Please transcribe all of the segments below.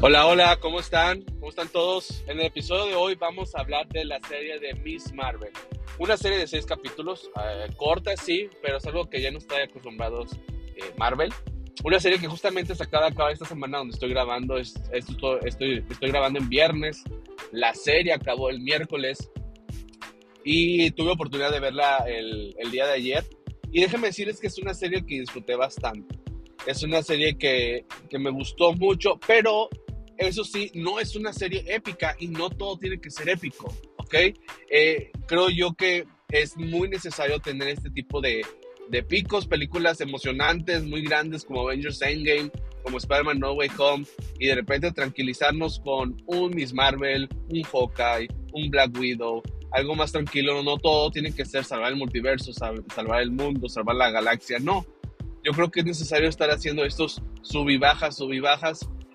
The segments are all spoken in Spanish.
Hola, hola, ¿cómo están? ¿Cómo están todos? En el episodio de hoy vamos a hablar de la serie de Miss Marvel. Una serie de seis capítulos, eh, corta sí, pero es algo que ya no está acostumbrados eh, Marvel. Una serie que justamente sacada acaba esta semana donde estoy grabando, es, estoy, estoy, estoy grabando en viernes. La serie acabó el miércoles y tuve oportunidad de verla el, el día de ayer. Y déjenme decirles que es una serie que disfruté bastante. Es una serie que, que me gustó mucho, pero eso sí, no es una serie épica y no todo tiene que ser épico, ¿ok? Eh, creo yo que es muy necesario tener este tipo de, de picos, películas emocionantes, muy grandes como Avengers Endgame, como Spider-Man No Way Home, y de repente tranquilizarnos con un Miss Marvel, un Hawkeye, un Black Widow, algo más tranquilo, no todo tiene que ser salvar el multiverso, salvar el mundo, salvar la galaxia, no. Yo creo que es necesario estar haciendo estos sub y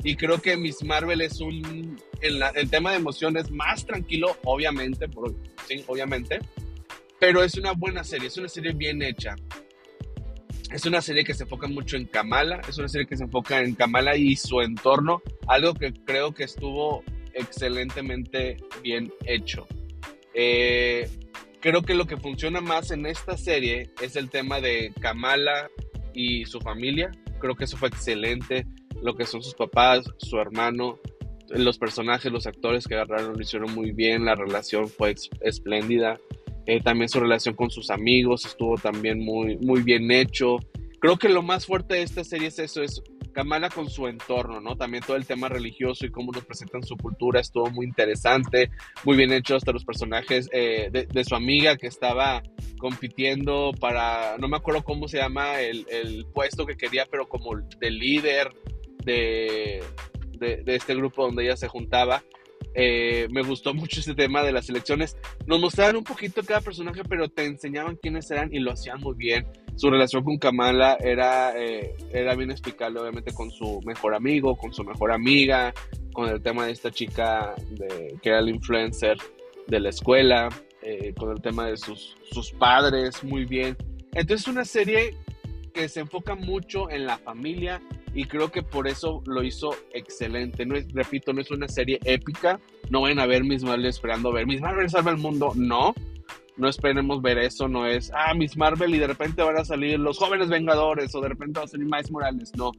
y creo que Miss Marvel es un, el tema de emociones más tranquilo, obviamente, por, sí, obviamente, pero es una buena serie, es una serie bien hecha. Es una serie que se enfoca mucho en Kamala, es una serie que se enfoca en Kamala y su entorno, algo que creo que estuvo excelentemente bien hecho. Eh, creo que lo que funciona más en esta serie es el tema de Kamala y su familia. Creo que eso fue excelente lo que son sus papás, su hermano, los personajes, los actores que agarraron lo hicieron muy bien, la relación fue espléndida. Eh, también su relación con sus amigos estuvo también muy, muy bien hecho. Creo que lo más fuerte de esta serie es eso, es Kamala con su entorno, ¿no? También todo el tema religioso y cómo nos presentan su cultura estuvo muy interesante, muy bien hecho hasta los personajes eh, de, su amiga que estaba compitiendo para, no me acuerdo cómo se llama el, el puesto que quería, pero como de líder de, de, este grupo donde ella se juntaba. Eh, me gustó mucho ese tema de las elecciones. Nos mostraban un poquito cada personaje, pero te enseñaban quiénes eran y lo hacían muy bien. Su relación con Kamala era, eh, era bien explicable, obviamente, con su mejor amigo, con su mejor amiga, con el tema de esta chica que era el influencer de la escuela, eh, con el tema de sus, sus padres, muy bien. Entonces, es una serie que se enfoca mucho en la familia, y creo que por eso lo hizo excelente. No es, repito, no es una serie épica. No vayan a ver Miss Marvel esperando ver Miss Marvel salva el mundo. No, no esperemos ver eso. No es, ah, Miss Marvel y de repente van a salir los jóvenes Vengadores o de repente va a salir Miles Morales. No,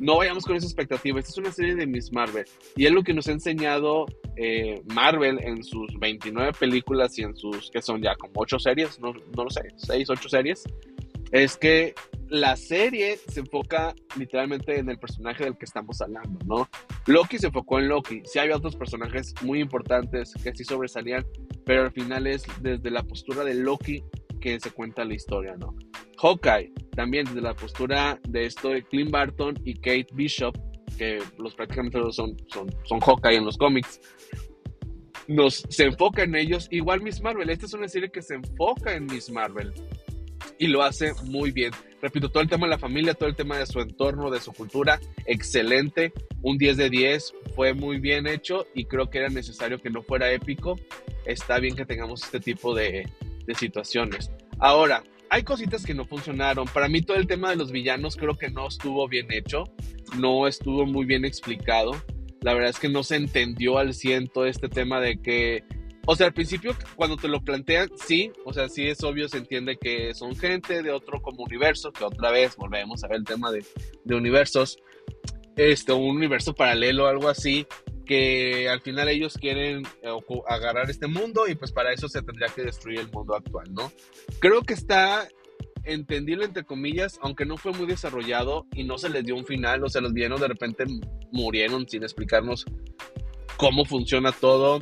no vayamos con esa expectativa. Esta es una serie de Miss Marvel y es lo que nos ha enseñado eh, Marvel en sus 29 películas y en sus, que son ya como 8 series, no, no lo sé, 6, 8 series. Es que la serie se enfoca literalmente en el personaje del que estamos hablando, ¿no? Loki se enfocó en Loki. Sí había otros personajes muy importantes que sí sobresalían, pero al final es desde la postura de Loki que se cuenta la historia, ¿no? Hawkeye, también desde la postura de esto de Clint Barton y Kate Bishop, que los prácticamente son, son, son Hawkeye en los cómics, nos, se enfoca en ellos. Igual Miss Marvel, esta es una serie que se enfoca en Miss Marvel y lo hace muy bien. Repito, todo el tema de la familia, todo el tema de su entorno, de su cultura, excelente. Un 10 de 10 fue muy bien hecho y creo que era necesario que no fuera épico. Está bien que tengamos este tipo de, de situaciones. Ahora, hay cositas que no funcionaron. Para mí todo el tema de los villanos creo que no estuvo bien hecho, no estuvo muy bien explicado. La verdad es que no se entendió al ciento este tema de que o sea, al principio, cuando te lo plantean, sí, o sea, sí es obvio, se entiende que son gente de otro como universo, que otra vez volvemos a ver el tema de, de universos, este, un universo paralelo, algo así, que al final ellos quieren eh, agarrar este mundo y pues para eso se tendría que destruir el mundo actual, ¿no? Creo que está entendible entre comillas, aunque no fue muy desarrollado y no se les dio un final, o sea, los villanos de repente murieron sin explicarnos cómo funciona todo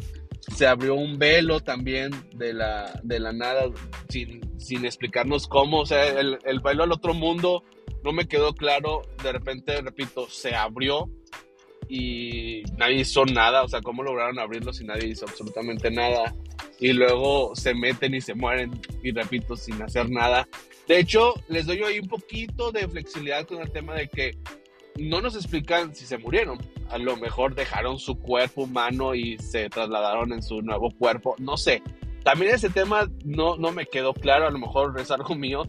se abrió un velo también de la, de la nada, sin, sin explicarnos cómo, o sea, el, el velo al otro mundo no me quedó claro, de repente, repito, se abrió y nadie hizo nada, o sea, cómo lograron abrirlo si nadie hizo absolutamente nada, y luego se meten y se mueren, y repito, sin hacer nada. De hecho, les doy ahí un poquito de flexibilidad con el tema de que no nos explican si se murieron. A lo mejor dejaron su cuerpo humano y se trasladaron en su nuevo cuerpo. No sé. También ese tema no, no me quedó claro. A lo mejor es algo mío.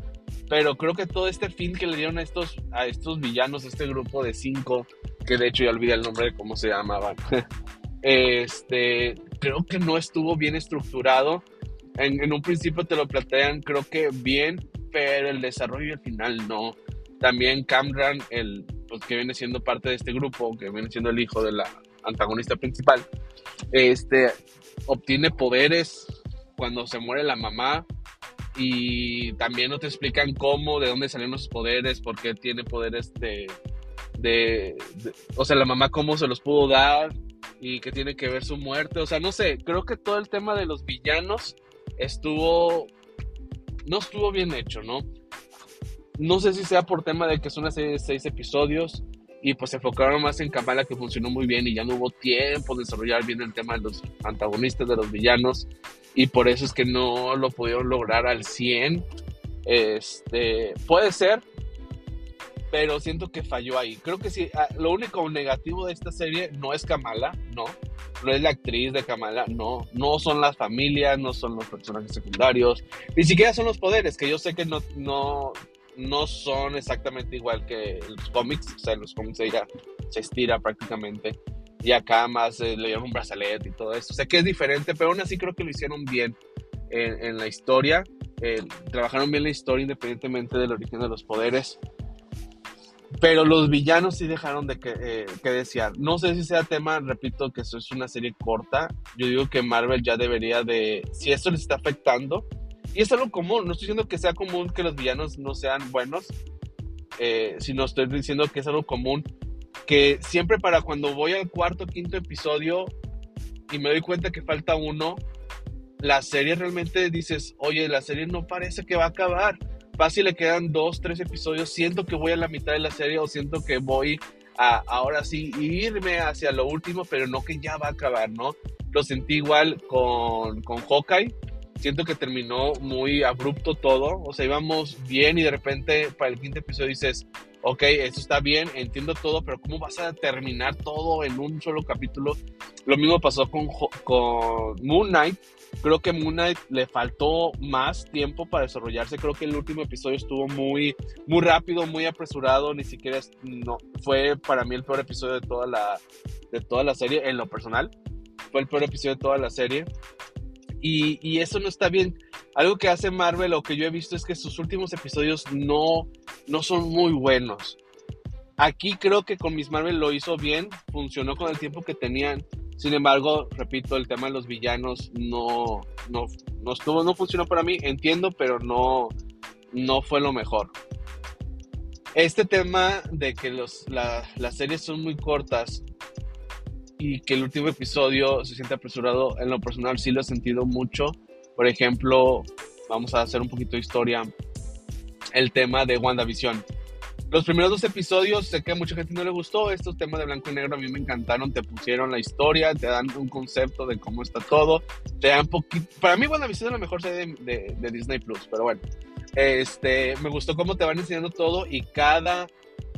Pero creo que todo este fin que le dieron a estos, a estos villanos, este grupo de cinco, que de hecho ya olvidé el nombre de cómo se llamaban. este, creo que no estuvo bien estructurado. En, un principio te lo plantean, creo que bien, pero el desarrollo el final no. También Camran, el, pues, que viene siendo parte de este grupo, que viene siendo el hijo de la antagonista principal, este, obtiene poderes cuando se muere la mamá y también no te explican cómo, de dónde salen los poderes, por qué tiene poderes de, de, o sea, la mamá cómo se los pudo dar y qué tiene que ver su muerte, o sea, no sé, creo que todo el tema de los villanos estuvo, no estuvo bien hecho, ¿no? No sé si sea por tema de que una serie de seis episodios y pues se enfocaron más en Kamala que funcionó muy bien y ya no hubo tiempo de desarrollar bien el tema de los antagonistas, de los villanos y por eso es que no lo pudieron lograr al 100. Este, puede ser, pero siento que falló ahí. Creo que sí, ah, lo único negativo de esta serie no es Kamala, no, no es la actriz de Kamala, no, no son las familias, no son los personajes secundarios, ni siquiera son los poderes, que yo sé que no, no son exactamente igual que los cómics, o sea, los cómics se estira prácticamente y acá más eh, le dieron un brazalete y todo eso. O sea que es diferente, pero aún así creo que lo hicieron bien en, la historia. Eh, trabajaron bien la historia independientemente del origen de los poderes. Pero los villanos sí dejaron de que, eh, que, desear. No sé si sea tema, repito, que eso es una serie corta. Yo digo que Marvel ya debería de, si esto les está afectando, y es algo común, no estoy diciendo que sea común que los villanos no sean buenos, eh, sino estoy diciendo que es algo común que siempre para cuando voy al cuarto quinto episodio y me doy cuenta que falta uno, la serie realmente dices, oye, la serie no parece que va a acabar. Fácil le quedan dos, tres episodios, siento que voy a la mitad de la serie o siento que voy a ahora sí irme hacia lo último, pero no que ya va a acabar, ¿no? Lo sentí igual con, con Hawkeye, siento que terminó muy abrupto todo, o sea, íbamos bien y de repente para el quinto episodio dices, ok, esto está bien, entiendo todo, pero ¿cómo vas a terminar todo en un solo capítulo? Lo mismo pasó con, con Moon Knight. Creo que Moon Knight le faltó más tiempo para desarrollarse. Creo que el último episodio estuvo muy, muy rápido, muy apresurado. Ni siquiera no, fue para mí el peor episodio de toda, la, de toda la serie, en lo personal. Fue el peor episodio de toda la serie. Y, eso no está bien. Algo que hace Marvel o que yo he visto es que sus últimos episodios no, no son muy buenos. Aquí creo que con Miss Marvel lo hizo bien, funcionó con el tiempo que tenían. Sin embargo, repito, el tema de los villanos no, no, no estuvo, no funcionó para mí. Entiendo, pero no, no fue lo mejor. Este tema de que los, las series son muy cortas y que el último episodio se siente apresurado, en lo personal sí lo he sentido mucho. Por ejemplo, vamos a hacer un poquito de historia, el tema de WandaVision. Los primeros dos episodios, sé que a mucha gente no le gustó, estos temas de blanco y negro a mí me encantaron, te pusieron la historia, te dan un concepto de cómo está todo, te dan poquito... Para mí WandaVision es la mejor serie de, de Disney Plus, pero bueno, este, me gustó cómo te van enseñando todo y cada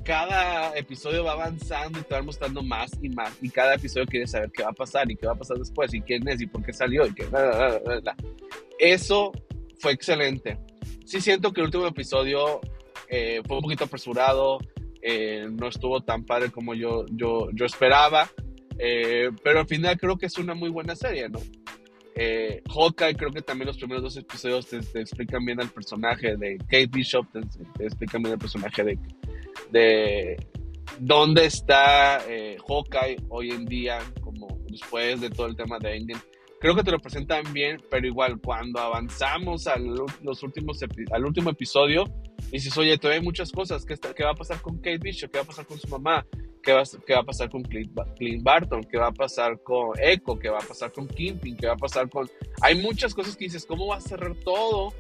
cada episodio va avanzando y te va mostrando más y más. Y cada episodio quieres saber qué va a pasar y qué va a pasar después y quién es y por qué salió y qué. Eso fue excelente. Sí siento que el último episodio eh, fue un poquito apresurado, eh, no estuvo tan padre como yo, yo, yo esperaba, eh, pero al final creo que es una muy buena serie, ¿no? Eh, Hawkeye, creo que también los primeros dos episodios te, explican bien al personaje de Kate Bishop, te, te explican bien el personaje de, de dónde está eh, Hawkeye hoy en día, como después de todo el tema de Endgame. Creo que te lo presentan bien, pero igual cuando avanzamos al, los últimos al último episodio, dices, oye, todavía hay muchas cosas. ¿Qué, ¿Qué, va a pasar con Kate Bishop? ¿Qué va a pasar con su mamá? ¿Qué va, qué va a pasar con Clint, Barton? ¿Qué va a pasar con Echo? ¿Qué va a pasar con Kingpin? ¿Qué va a pasar con...? Hay muchas cosas que dices, ¿cómo va a cerrar todo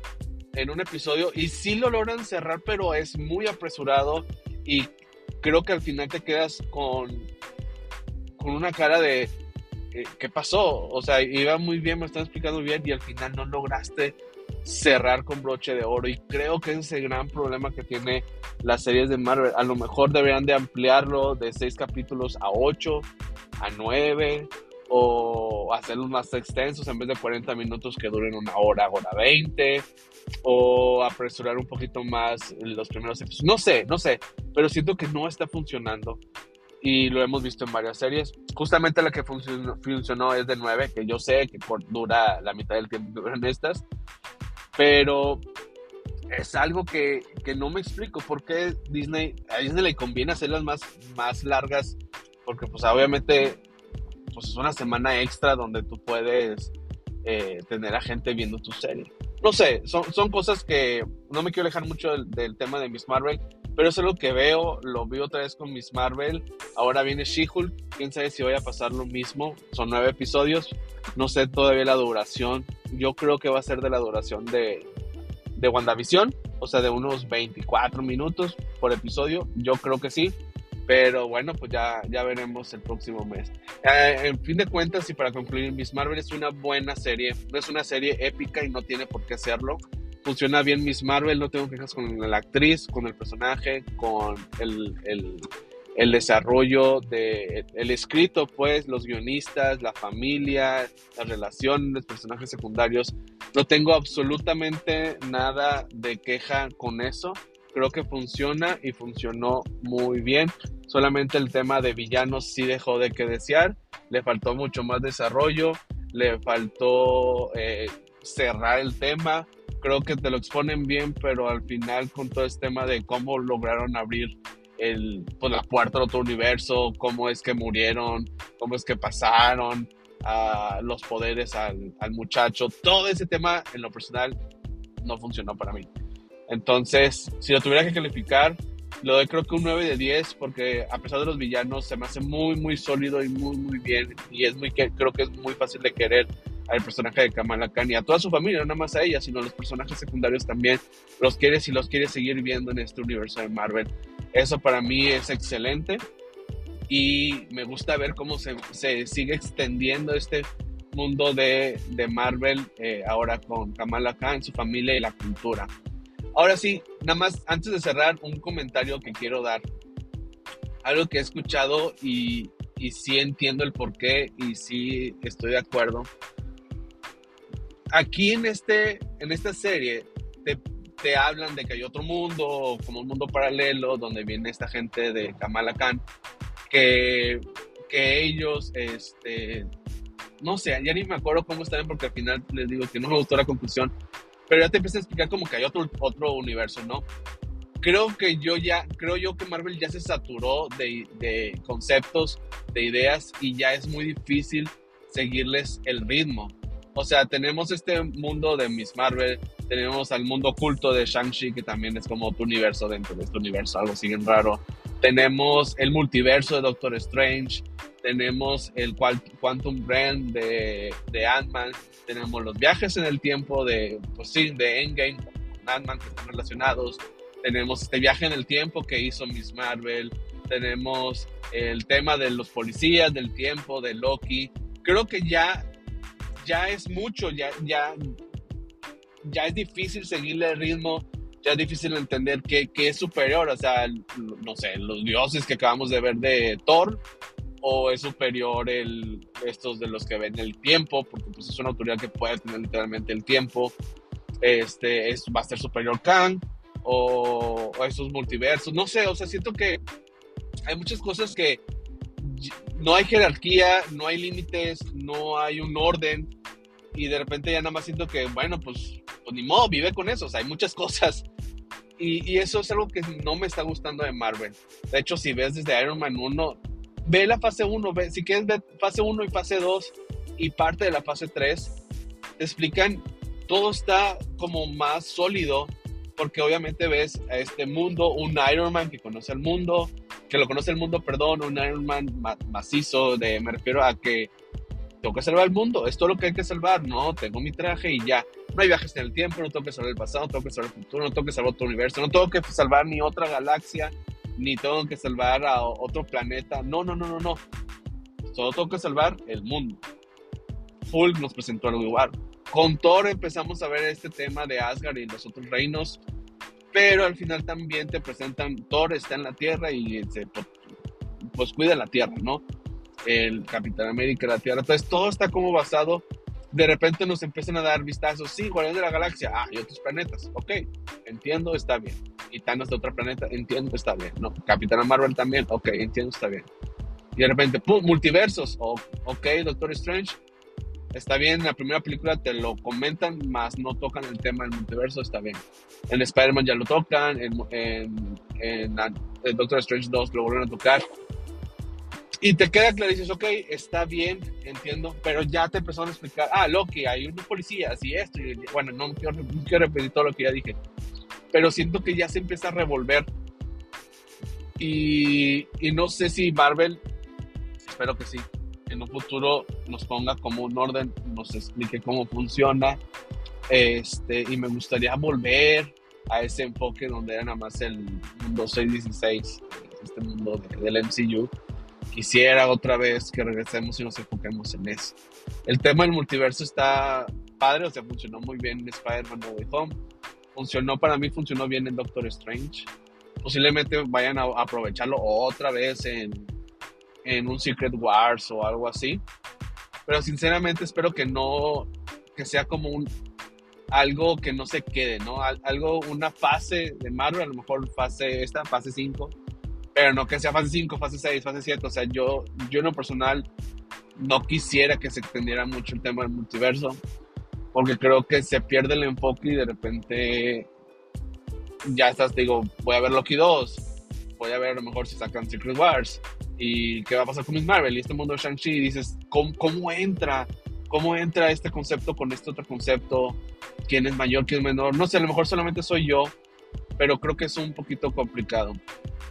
en un episodio? Y sí lo logran cerrar, pero es muy apresurado y creo que al final te quedas con, con una cara de eh, ¿qué pasó? O sea, iba muy bien, me están explicando bien y al final no lograste cerrar con broche de oro y creo que ese es el gran problema que tiene las series de Marvel. A lo mejor deberían de ampliarlo de seis capítulos a ocho, a nueve o hacerlos más extensos en vez de 40 minutos que duren una hora, hora 20 o apresurar un poquito más los primeros episodios. No sé, no sé, pero siento que no está funcionando. y lo hemos visto en varias series. Justamente la que funcionó, es de 9, que yo sé que por, dura la mitad del tiempo en estas, pero es algo que, que, no me explico por qué Disney, a Disney le conviene hacerlas más, más largas, porque pues obviamente pues es una semana extra donde tú puedes eh, tener a gente viendo tu serie. No sé, son, son cosas que no me quiero alejar mucho del, tema de Miss Marvel, pero es algo que veo, lo vi otra vez con Miss Marvel, ahora viene She-Hulk, quién sabe si voy a pasar lo mismo, son nueve episodios, no sé todavía la duración, yo creo que va a ser de la duración de, de WandaVision, o sea, de unos 24 minutos por episodio, yo creo que sí, pero bueno, pues ya, ya veremos el próximo mes. Eh, en fin de cuentas, y para concluir, Miss Marvel es una buena serie, no es una serie épica y no tiene por qué serlo, funciona bien Miss Marvel, no tengo quejas con la actriz, con el personaje, con el, el, el desarrollo de el escrito, pues, los guionistas, la familia, las relaciones, los personajes secundarios. No tengo absolutamente nada de queja con eso. Creo que funciona y funcionó muy bien. Solamente el tema de villanos sí dejó de que desear. Le faltó mucho más desarrollo. Le faltó eh, cerrar el tema creo que te lo exponen bien, pero al final con todo este tema de cómo lograron abrir el, pues, la puerta al otro universo, cómo es que murieron, cómo es que pasaron los poderes al, al muchacho, todo ese tema en lo personal no funcionó para mí. Entonces, si lo tuviera que calificar, le doy creo que un 9 de 10 porque a pesar de los villanos se me hace muy muy sólido y muy muy bien y es muy creo que es muy fácil de querer al personaje de Kamala Khan y a toda su familia, no nada más a ella, sino a los personajes secundarios también. Los quieres y los quieres seguir viendo en este universo de Marvel. Eso para mí es excelente y me gusta ver cómo se, se sigue extendiendo este mundo de, de Marvel eh, ahora con Kamala Khan, su familia y la cultura. Ahora sí, nada más antes de cerrar, un comentario que quiero dar. Algo que he escuchado y, y sí entiendo el por qué y sí estoy de acuerdo aquí en, este, en esta serie te, te, hablan de que hay otro mundo, como un mundo paralelo, donde viene esta gente de Kamala Khan, que, que ellos, este, no sé, ya ni me acuerdo cómo están, porque al final les digo que no me gustó la conclusión, pero ya te empieza a explicar como que hay otro, otro universo, ¿no? Creo que yo ya, creo yo que Marvel ya se saturó de, de conceptos, de ideas, y ya es muy difícil seguirles el ritmo. O sea, tenemos este mundo de Miss Marvel, tenemos al mundo oculto de Shang-Chi, que también es como otro universo dentro de este universo, algo así bien raro. Tenemos el multiverso de Doctor Strange, tenemos el Quantum Realm de, de Ant-Man, tenemos los viajes en el tiempo de, pues sí, de Endgame, Ant-Man que están relacionados, tenemos este viaje en el tiempo que hizo Miss Marvel, tenemos el tema de los policías del tiempo, de Loki. Creo que ya ya es mucho, ya, ya, ya es difícil seguirle el ritmo, ya es difícil entender qué, qué es superior, o sea, no sé, los dioses que acabamos de ver de Thor, o es superior el, estos de los que ven el tiempo, porque pues es una autoridad que puede tener literalmente el tiempo, este, es, va a ser superior Kang, o, o esos multiversos, no sé, o sea, siento que hay muchas cosas que no hay jerarquía, no hay límites, no hay un orden y de repente ya nada más siento que, bueno, pues, pues ni modo, vive con eso, o sea, hay muchas cosas. Y, eso es algo que no me está gustando de Marvel. De hecho, si ves desde Iron Man 1, ve la fase 1, ve, si quieres ver fase 1 y fase 2 y parte de la fase 3, te explican, todo está como más sólido, porque obviamente ves a este mundo, un Iron Man que conoce el mundo, que lo conoce el mundo, perdón, un Iron Man macizo, de, me refiero a que tengo que salvar el mundo, es todo lo que hay que salvar, no, tengo mi traje y ya. No hay viajes en el tiempo, no tengo que salvar el pasado, no tengo que salvar el futuro, no tengo que salvar otro universo, no tengo que salvar ni otra galaxia, ni tengo que salvar a otro planeta, no, no, no, no, no. Solo tengo que salvar el mundo. Hulk nos presentó algo igual. Con Thor empezamos a ver este tema de Asgard y los otros reinos pero al final también te presentan, Thor está en la Tierra y se, pues cuida la Tierra, ¿no? El Capitán América, la Tierra, entonces todo está como basado, de repente nos empiezan a dar vistazos, sí, Guardián de la Galaxia, ah, y otros planetas, ok, entiendo, está bien, y de otro planeta, entiendo, está bien, ¿no? Capitán Marvel también, ok, entiendo, está bien. Y de repente, ¡pum! Multiversos. ok, Doctor Strange. Está bien, en la primera película te lo comentan, más no tocan el tema del multiverso, está bien. En Spider-Man ya lo tocan, en, en, en, Doctor Strange 2 lo vuelven a tocar. Y te queda claro, dices, ok, está bien, entiendo, pero ya te empezaron a explicar, ah, Loki, hay unos policías y esto, y bueno, no quiero, no quiero repetir todo lo que ya dije, pero siento que ya se empieza a revolver. Y, y no sé si Marvel, espero que sí, en un futuro nos ponga como un orden, nos explique cómo funciona. Este, y me gustaría volver a ese enfoque donde era nada más el mundo 616, este mundo del MCU. Quisiera otra vez que regresemos y nos enfoquemos en eso. El tema del multiverso está padre, o sea, funcionó muy bien en Spider-Man No Way Home. Funcionó para mí, funcionó bien en Doctor Strange. Posiblemente vayan a aprovecharlo otra vez en en un Secret Wars o algo así. Pero sinceramente espero que no, que sea como un algo que no se quede, ¿no? Algo, una fase de Marvel, a lo mejor fase esta, fase 5, pero no que sea fase 5, fase 6, fase 7. O sea, yo, yo en lo personal no quisiera que se extendiera mucho el tema del multiverso, porque creo que se pierde el enfoque y de repente ya estás, digo, voy a ver Loki 2, voy a ver a lo mejor si sacan Secret Wars, y qué va a pasar con Miss Marvel y este mundo de Shang-Chi, dices, ¿cómo, ¿cómo, entra? ¿Cómo entra este concepto con este otro concepto? ¿Quién es mayor, quién es menor? No sé, a lo mejor solamente soy yo, pero creo que es un poquito complicado.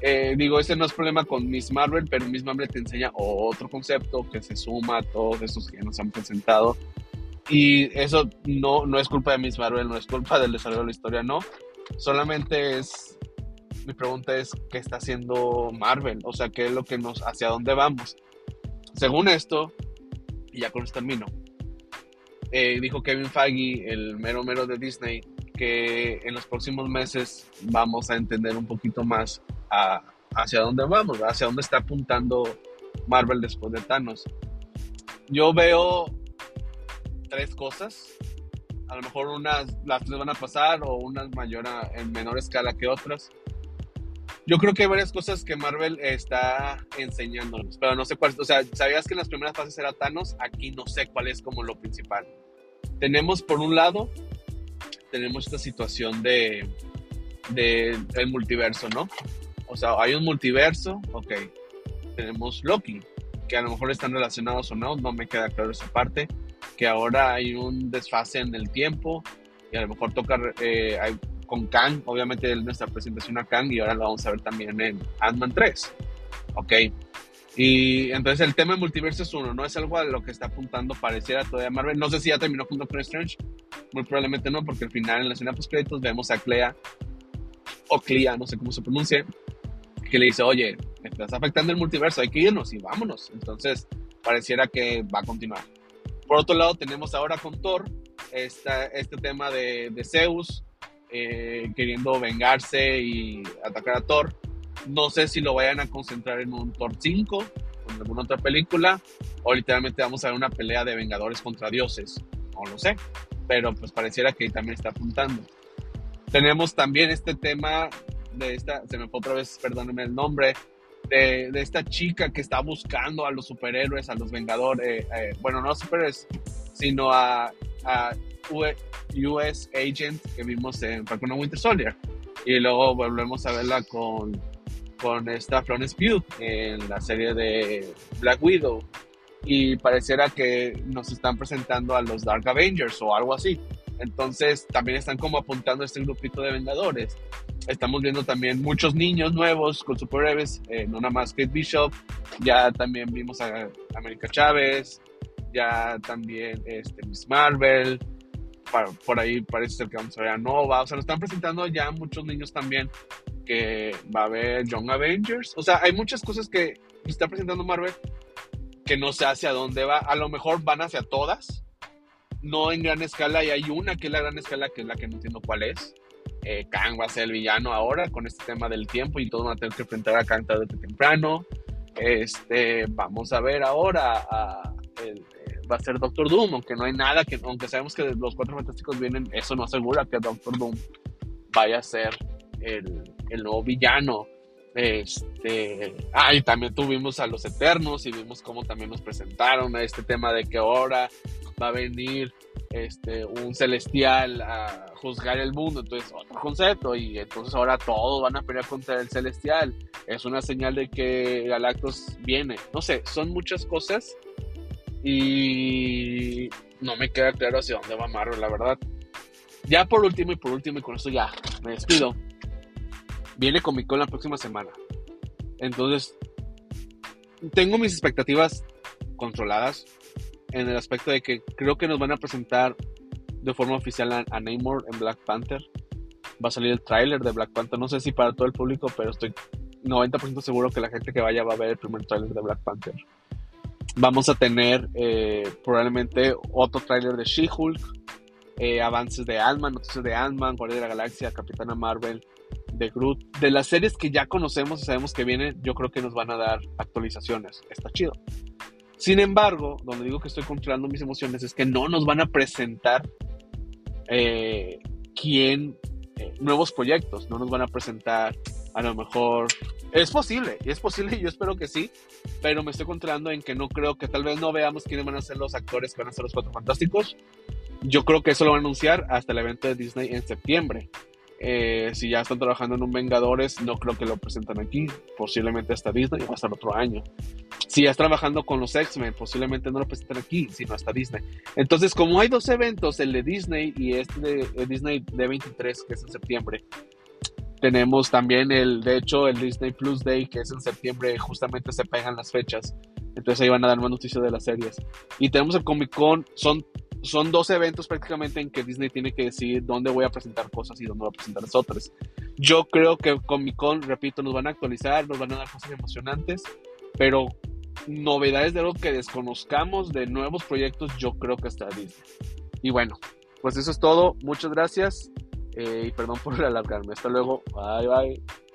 Eh, digo, ese no es problema con Miss Marvel, pero Miss Marvel te enseña otro concepto que se suma a todos esos que nos han presentado. Y eso no, no es culpa de Miss Marvel, no es culpa del desarrollo de la historia, no. Solamente es mi pregunta es, ¿qué está haciendo Marvel? O sea, ¿qué es lo que nos, hacia dónde vamos? Según esto, y ya con esto termino, eh, dijo Kevin Feige, el mero mero de Disney, que en los próximos meses vamos a entender un poquito más hacia dónde vamos, hacia dónde está apuntando Marvel después de Thanos. Yo veo tres cosas. A lo mejor unas las tres van a pasar o unas mayor en menor escala que otras. Yo creo que hay varias cosas que Marvel está enseñándonos, pero no sé cuál. O sea, ¿sabías que en las primeras fases era Thanos? Aquí no sé cuál es como lo principal. Tenemos, por un lado, tenemos esta situación de, de el multiverso, ¿no? O sea, hay un multiverso, ok. Tenemos Loki, que a lo mejor están relacionados o no, no me queda claro esa parte. Que ahora hay un desfase en el tiempo y a lo mejor toca, eh, con Kang, obviamente nuestra presentación a Kang y ahora lo vamos a ver también en Ant-Man 3. Ok. Y entonces el tema de multiverso es uno, no es algo a lo que está apuntando pareciera todavía Marvel. No sé si ya terminó con Strange, muy probablemente no, porque al final en la escena post créditos vemos a Clea, o Clea, no sé cómo se pronuncia, que le dice, oye, estás afectando el multiverso, hay que irnos y vámonos. Entonces pareciera que va a continuar. Por otro lado, tenemos ahora con Thor este tema de, de Zeus, eh, queriendo vengarse y atacar a Thor. No sé si lo vayan a concentrar en un Thor 5 o en alguna otra película, o literalmente vamos a ver una pelea de Vengadores contra dioses. No lo sé, pero pues pareciera que también está apuntando. Tenemos también este tema de esta, se me fue otra vez, perdónenme el nombre, de, esta chica que está buscando a los superhéroes, a los Vengadores, eh, eh, bueno, no superhéroes, sino a, US Agent que vimos en Falcon Winter Soldier. Y luego volvemos a verla con, con esta Florence Pugh en la serie de Black Widow. Y pareciera que nos están presentando a los Dark Avengers o algo así. Entonces también están como apuntando a este grupito de Vengadores. Estamos viendo también muchos niños nuevos con superhéroes, eh, no nada más Kate Bishop, ya también vimos a América Chávez, ya también este, Miss Marvel, por ahí parece ser que vamos a ver a Nova, o sea, nos están presentando ya muchos niños también que va a haber Young Avengers, o sea, hay muchas cosas que está presentando Marvel que no sé hacia dónde va, a lo mejor van hacia todas, no en gran escala, y hay una que es la gran escala, que es la que no entiendo cuál es. Eh, Kang va a ser el villano ahora con este tema del tiempo y todos van a tener que enfrentar a Kang tarde temprano. Este, vamos a ver ahora a el, va a ser Doctor Doom, aunque no hay nada que, aunque sabemos que los cuatro fantásticos vienen, eso no asegura que Doctor Doom vaya a ser el, el nuevo villano. Este, ah, y también tuvimos a los Eternos y vimos cómo también nos presentaron a este tema de que ahora va a venir este, un celestial a juzgar el mundo, entonces otro concepto, y entonces ahora todos van a pelear contra el celestial. Es una señal de que Galactus viene. No sé, son muchas cosas y no me queda claro hacia dónde va Marvel, la verdad. Ya por último y por último, y con esto ya me despido. Viene Comic Con la próxima semana. Entonces, tengo mis expectativas controladas en el aspecto de que creo que nos van a presentar de forma oficial a, Namor en Black Panther. Va a salir el tráiler de Black Panther. No sé si para todo el público, pero estoy 90% seguro que la gente que vaya va a ver el primer tráiler de Black Panther. Vamos a tener eh, probablemente otro tráiler de She-Hulk, eh, avances de Ant-Man, noticias de Ant-Man, Guardia de la Galaxia, Capitana Marvel, de Groot. De las series que ya conocemos y sabemos que vienen, yo creo que nos van a dar actualizaciones. Está chido. Sin embargo, donde digo que estoy controlando mis emociones es que no nos van a presentar eh, quién, eh, nuevos proyectos, no nos van a presentar a lo mejor es posible, y es posible, y yo espero que sí, pero me estoy controlando en que no creo que tal vez no veamos quiénes van a ser los actores que van a ser los Cuatro Fantásticos. Yo creo que eso lo van a anunciar hasta el evento de Disney en septiembre. Eh, si ya están trabajando en un Vengadores, no creo que lo presenten aquí, posiblemente hasta Disney o hasta el otro año. Si ya estás trabajando con los X-Men, posiblemente no lo presenten aquí, sino hasta Disney. Entonces, como hay dos eventos, el de Disney y este de, Disney D23, que es en septiembre, tenemos también el, de hecho, el Disney Plus Day, que es en septiembre, justamente se pegan las fechas. Entonces ahí van a dar más noticias de las series. Y tenemos el Comic Con, son son dos eventos prácticamente en que Disney tiene que decidir dónde voy a presentar cosas y dónde voy a presentar las otras. Yo creo que Comic Con, repito, nos van a actualizar, nos van a dar cosas emocionantes, pero novedades de algo que desconozcamos, de nuevos proyectos, yo creo que está Disney. Y bueno, pues eso es todo. Muchas gracias eh, y perdón por alargarme. Hasta luego. Bye bye.